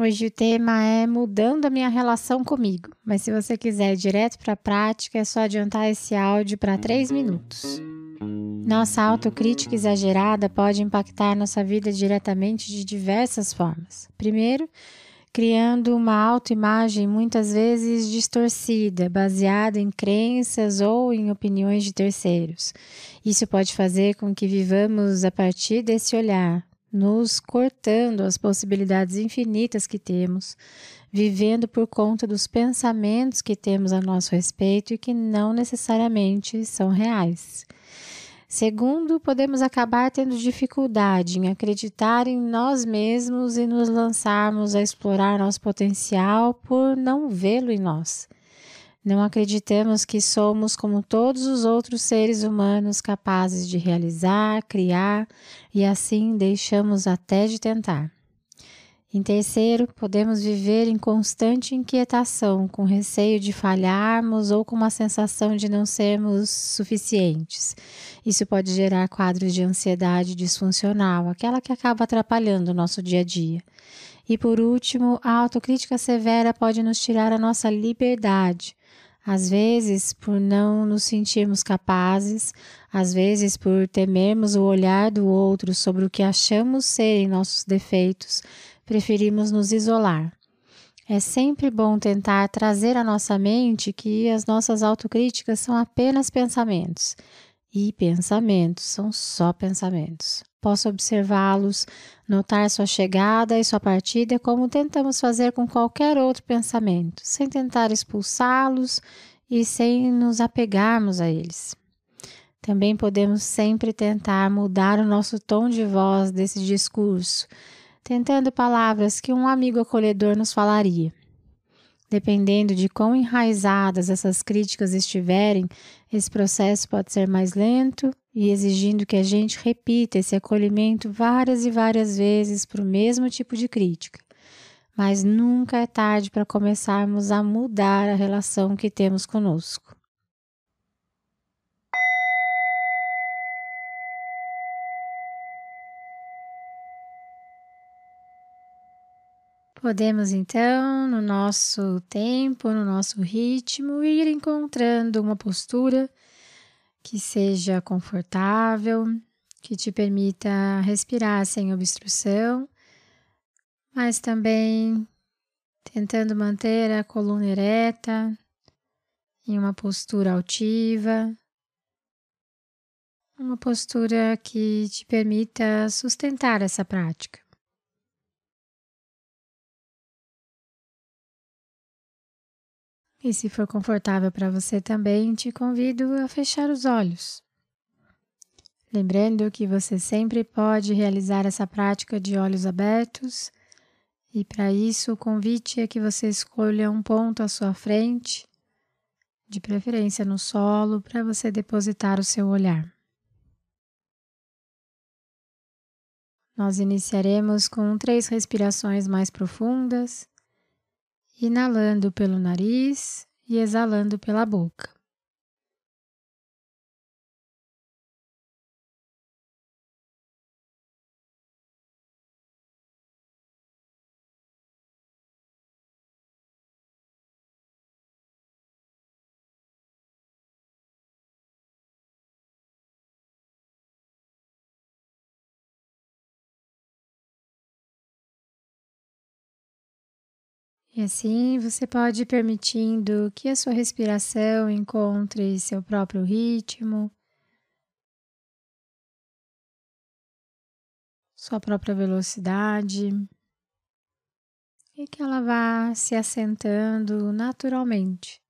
Hoje o tema é mudando a minha relação comigo, mas se você quiser ir direto para a prática, é só adiantar esse áudio para 3 minutos. Nossa autocrítica exagerada pode impactar nossa vida diretamente de diversas formas. Primeiro, criando uma autoimagem muitas vezes distorcida, baseada em crenças ou em opiniões de terceiros. Isso pode fazer com que vivamos a partir desse olhar, nos cortando as possibilidades infinitas que temos, vivendo por conta dos pensamentos que temos a nosso respeito e que não necessariamente são reais. Segundo, podemos acabar tendo dificuldade em acreditar em nós mesmos e nos lançarmos a explorar nosso potencial por não vê-lo em nós. Não acreditamos que somos como todos os outros seres humanos capazes de realizar, criar e assim deixamos até de tentar. Em terceiro, podemos viver em constante inquietação, com receio de falharmos ou com uma sensação de não sermos suficientes. Isso pode gerar quadros de ansiedade disfuncional, aquela que acaba atrapalhando o nosso dia a dia. E por último, a autocrítica severa pode nos tirar a nossa liberdade, às vezes, por não nos sentirmos capazes, às vezes, por temermos o olhar do outro sobre o que achamos serem nossos defeitos, preferimos nos isolar. É sempre bom tentar trazer à nossa mente que as nossas autocríticas são apenas pensamentos. E pensamentos são só pensamentos. Posso observá-los, notar sua chegada e sua partida como tentamos fazer com qualquer outro pensamento, sem tentar expulsá-los e sem nos apegarmos a eles. Também podemos sempre tentar mudar o nosso tom de voz desse discurso, tentando palavras que um amigo acolhedor nos falaria. Dependendo de quão enraizadas essas críticas estiverem, esse processo pode ser mais lento e exigindo que a gente repita esse acolhimento várias e várias vezes para o mesmo tipo de crítica. Mas nunca é tarde para começarmos a mudar a relação que temos conosco. Podemos então, no nosso tempo, no nosso ritmo, ir encontrando uma postura que seja confortável, que te permita respirar sem obstrução, mas também tentando manter a coluna ereta, em uma postura altiva, uma postura que te permita sustentar essa prática. E se for confortável para você também, te convido a fechar os olhos. Lembrando que você sempre pode realizar essa prática de olhos abertos, e para isso o convite é que você escolha um ponto à sua frente, de preferência no solo, para você depositar o seu olhar. Nós iniciaremos com três respirações mais profundas inalando pelo nariz e exalando pela boca. E assim você pode ir permitindo que a sua respiração encontre seu próprio ritmo, sua própria velocidade e que ela vá se assentando naturalmente.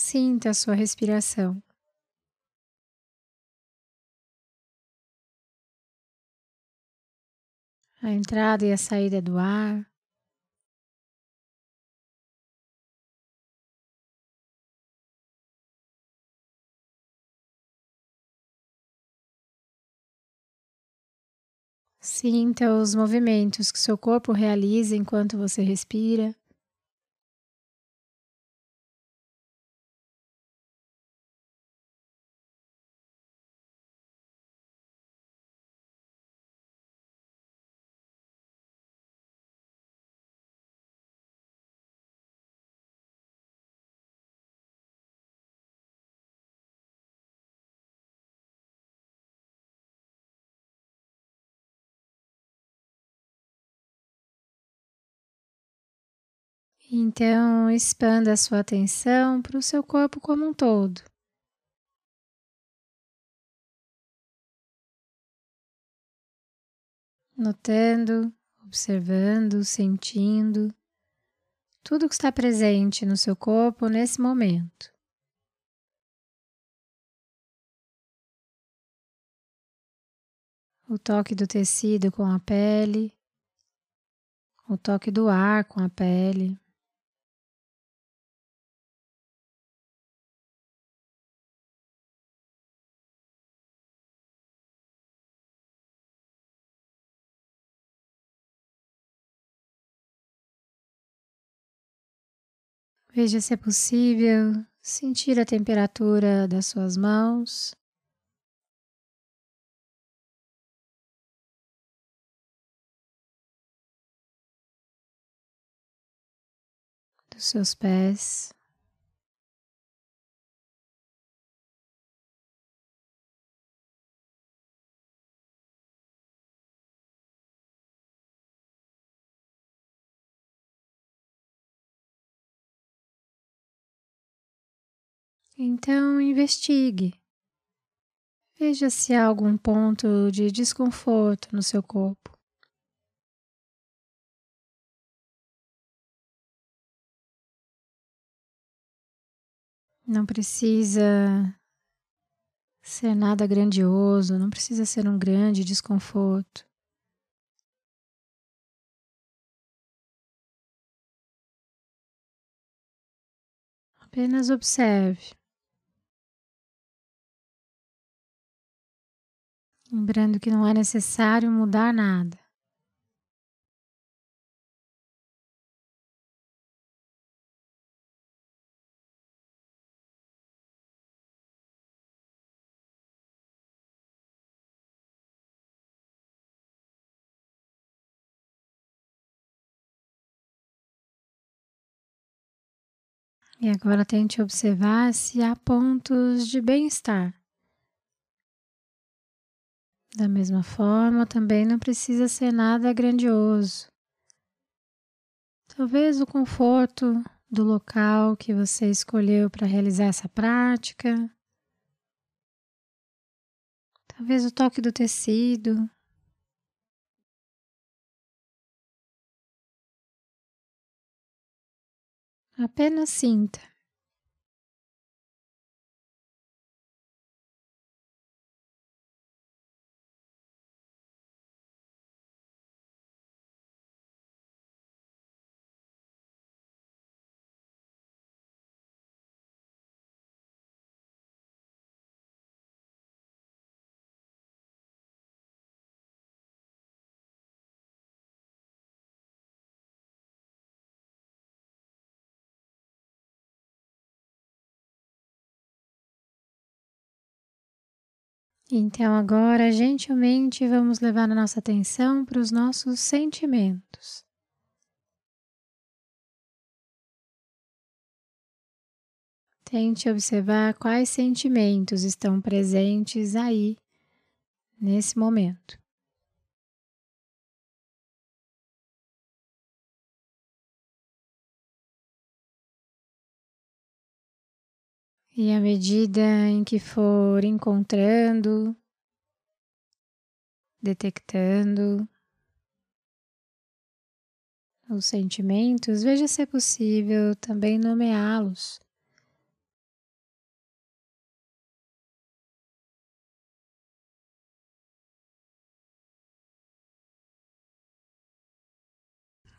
Sinta a sua respiração. A entrada e a saída do ar. Sinta os movimentos que seu corpo realiza enquanto você respira. Então, expanda a sua atenção para o seu corpo como um todo. Notando, observando, sentindo tudo que está presente no seu corpo nesse momento. O toque do tecido com a pele, o toque do ar com a pele. Veja se é possível sentir a temperatura das suas mãos. Dos seus pés. Então, investigue. Veja se há algum ponto de desconforto no seu corpo. Não precisa ser nada grandioso, não precisa ser um grande desconforto. Apenas observe. Lembrando que não é necessário mudar nada. E agora tente observar se há pontos de bem-estar. Da mesma forma, também não precisa ser nada grandioso. Talvez o conforto do local que você escolheu para realizar essa prática. Talvez o toque do tecido. Apenas sinta. Então, agora, gentilmente, vamos levar a nossa atenção para os nossos sentimentos. Tente observar quais sentimentos estão presentes aí nesse momento. E à medida em que for encontrando, detectando os sentimentos, veja se é possível também nomeá-los.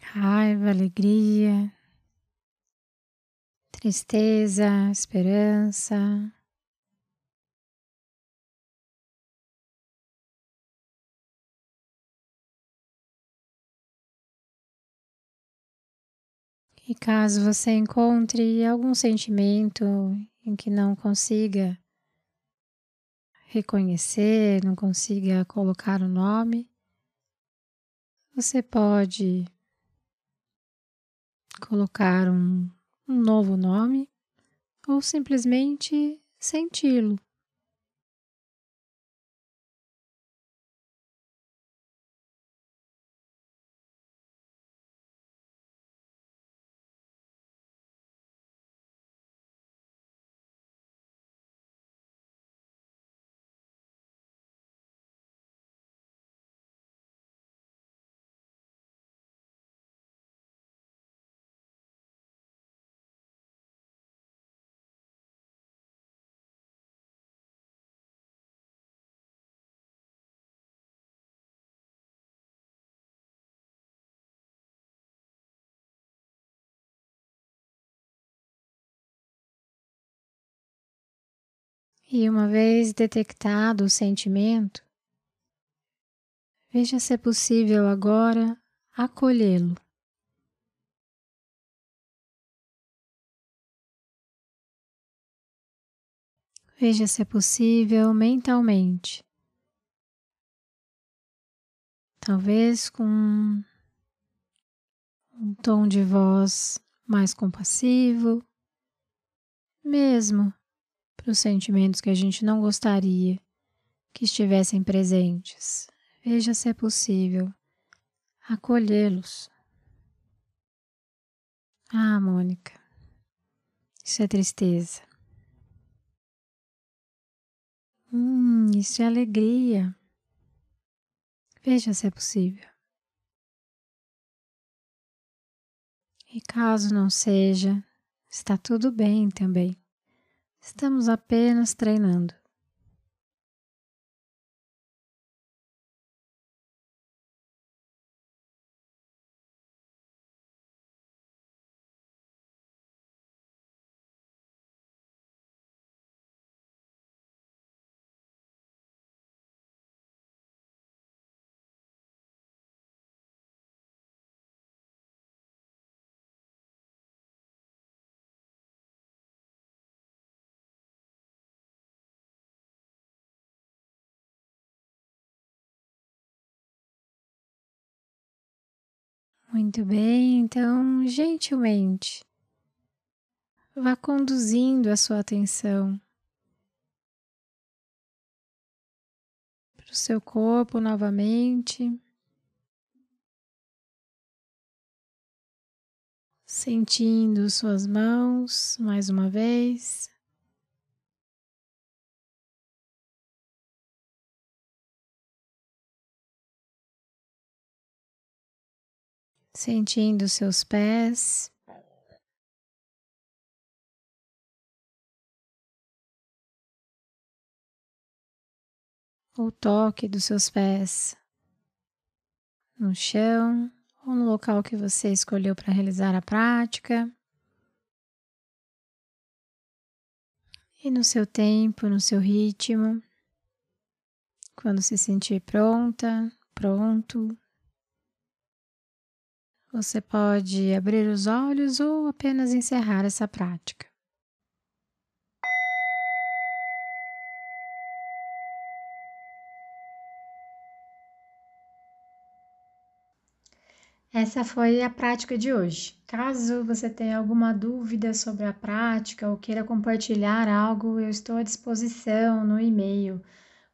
Raiva, alegria, tristeza, esperança. E caso você encontre algum sentimento em que não consiga reconhecer, não consiga colocar o nome, você pode colocar um, um novo nome ou simplesmente senti-lo. E uma vez detectado o sentimento, veja se é possível agora acolhê-lo. Veja se é possível mentalmente. Talvez com um tom de voz mais compassivo, mesmo para os sentimentos que a gente não gostaria que estivessem presentes. Veja se é possível acolhê-los. Ah, Mônica, isso é tristeza. Hum, isso é alegria. Veja se é possível. E caso não seja, está tudo bem também. Estamos apenas treinando. Muito bem, então, gentilmente, vá conduzindo a sua atenção para o seu corpo novamente, sentindo suas mãos mais uma vez. Sentindo seus pés. O toque dos seus pés no chão ou no local que você escolheu para realizar a prática. E no seu tempo, no seu ritmo, quando se sentir pronta, pronto, você pode abrir os olhos ou apenas encerrar essa prática. Essa foi a prática de hoje. Caso você tenha alguma dúvida sobre a prática ou queira compartilhar algo, eu estou à disposição no e-mail